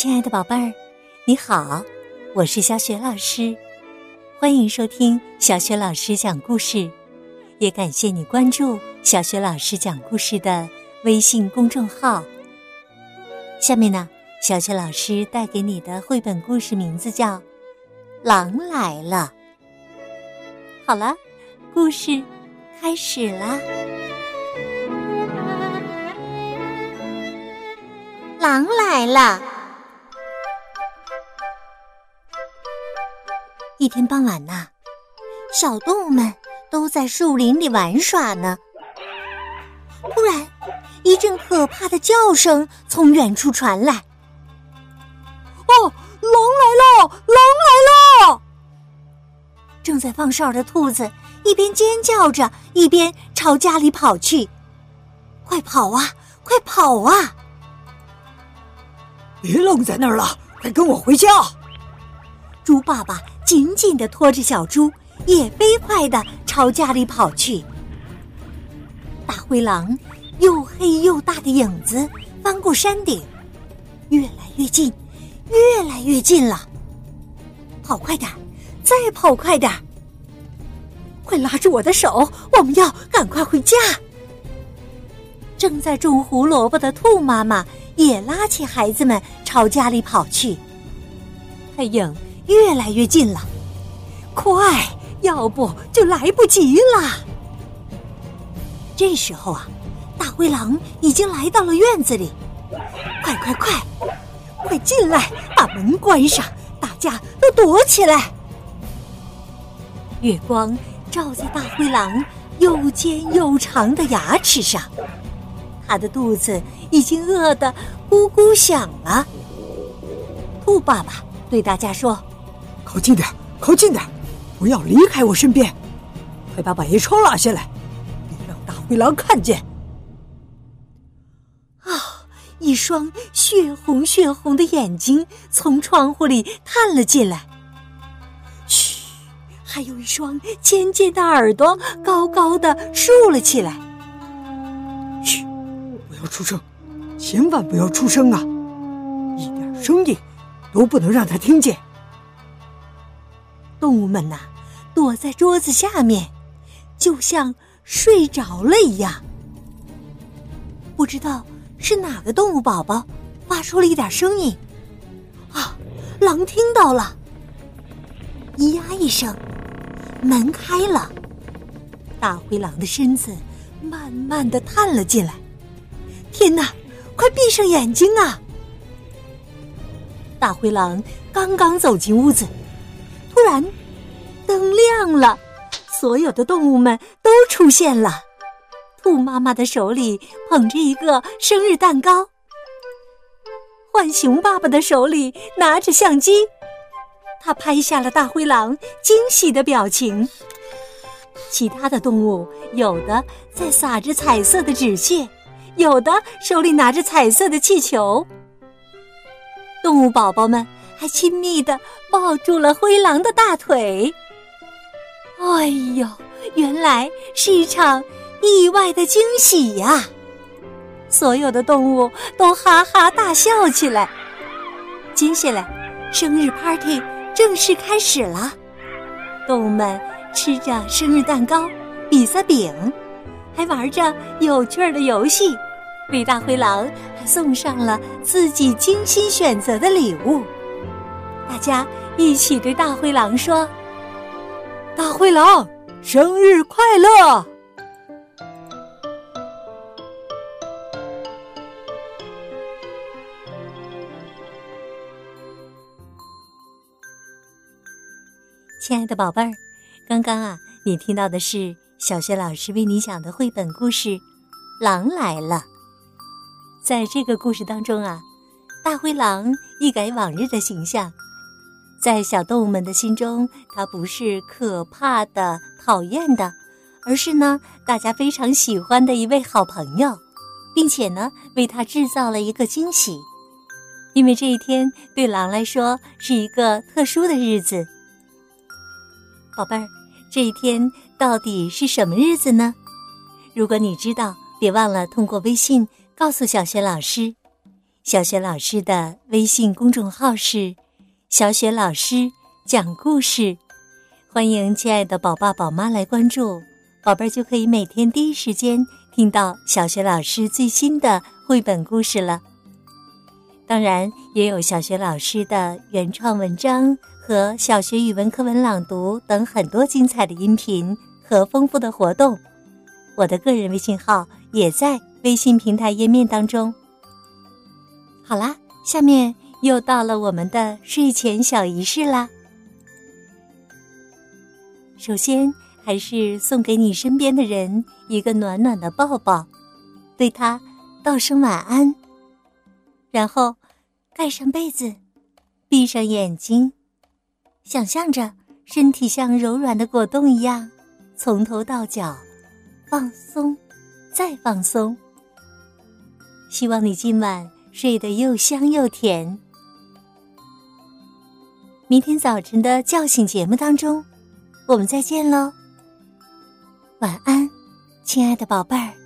亲爱的宝贝儿，你好，我是小雪老师，欢迎收听小雪老师讲故事，也感谢你关注小雪老师讲故事的微信公众号。下面呢，小雪老师带给你的绘本故事名字叫《狼来了》。好了，故事开始啦！狼来了。一天傍晚呐，小动物们都在树林里玩耍呢。突然，一阵可怕的叫声从远处传来。“哦，狼来了！狼来了！”正在放哨的兔子一边尖叫着，一边朝家里跑去。“快跑啊！快跑啊！别愣在那儿了，快跟我回家！”猪爸爸。紧紧的拖着小猪，也飞快的朝家里跑去。大灰狼又黑又大的影子翻过山顶，越来越近，越来越近了。跑快点，再跑快点！快拉住我的手，我们要赶快回家。正在种胡萝卜的兔妈妈也拉起孩子们朝家里跑去。黑影。越来越近了，快，要不就来不及了。这时候啊，大灰狼已经来到了院子里，快快快，快进来，把门关上，大家都躲起来。月光照在大灰狼又尖又长的牙齿上，它的肚子已经饿得咕咕响了。兔爸爸对大家说。靠近点，靠近点，不要离开我身边！快把百叶窗拉下来，别让大灰狼看见！啊！一双血红血红的眼睛从窗户里探了进来。嘘！还有一双尖尖的耳朵高高的竖了起来。嘘！不要出声，千万不要出声啊！一点声音都不能让他听见。动物们呐，躲在桌子下面，就像睡着了一样。不知道是哪个动物宝宝发出了一点声音，啊，狼听到了！咿呀一声，门开了，大灰狼的身子慢慢的探了进来。天哪，快闭上眼睛啊！大灰狼刚刚走进屋子。突然，灯亮了，所有的动物们都出现了。兔妈妈的手里捧着一个生日蛋糕，浣熊爸爸的手里拿着相机，他拍下了大灰狼惊喜的表情。其他的动物有的在撒着彩色的纸屑，有的手里拿着彩色的气球。动物宝宝们。还亲密的抱住了灰狼的大腿。哎呦，原来是一场意外的惊喜呀！所有的动物都哈哈大笑起来。接下来，生日 party 正式开始了。动物们吃着生日蛋糕，比萨饼，还玩着有趣的游戏，为大灰狼还送上了自己精心选择的礼物。大家一起对大灰狼说：“大灰狼，生日快乐！”亲爱的宝贝儿，刚刚啊，你听到的是小学老师为你讲的绘本故事《狼来了》。在这个故事当中啊，大灰狼一改往日的形象。在小动物们的心中，它不是可怕的、讨厌的，而是呢，大家非常喜欢的一位好朋友，并且呢，为它制造了一个惊喜。因为这一天对狼来说是一个特殊的日子。宝贝儿，这一天到底是什么日子呢？如果你知道，别忘了通过微信告诉小雪老师。小雪老师的微信公众号是“小雪老师讲故事”，欢迎亲爱的宝爸宝妈来关注，宝贝儿就可以每天第一时间听到小雪老师最新的绘本故事了。当然，也有小学老师的原创文章和小学语文课文朗读等很多精彩的音频和丰富的活动。我的个人微信号也在微信平台页面当中。好啦，下面又到了我们的睡前小仪式啦。首先，还是送给你身边的人一个暖暖的抱抱，对他道声晚安，然后。盖上被子，闭上眼睛，想象着身体像柔软的果冻一样，从头到脚放松，再放松。希望你今晚睡得又香又甜。明天早晨的叫醒节目当中，我们再见喽。晚安，亲爱的宝贝儿。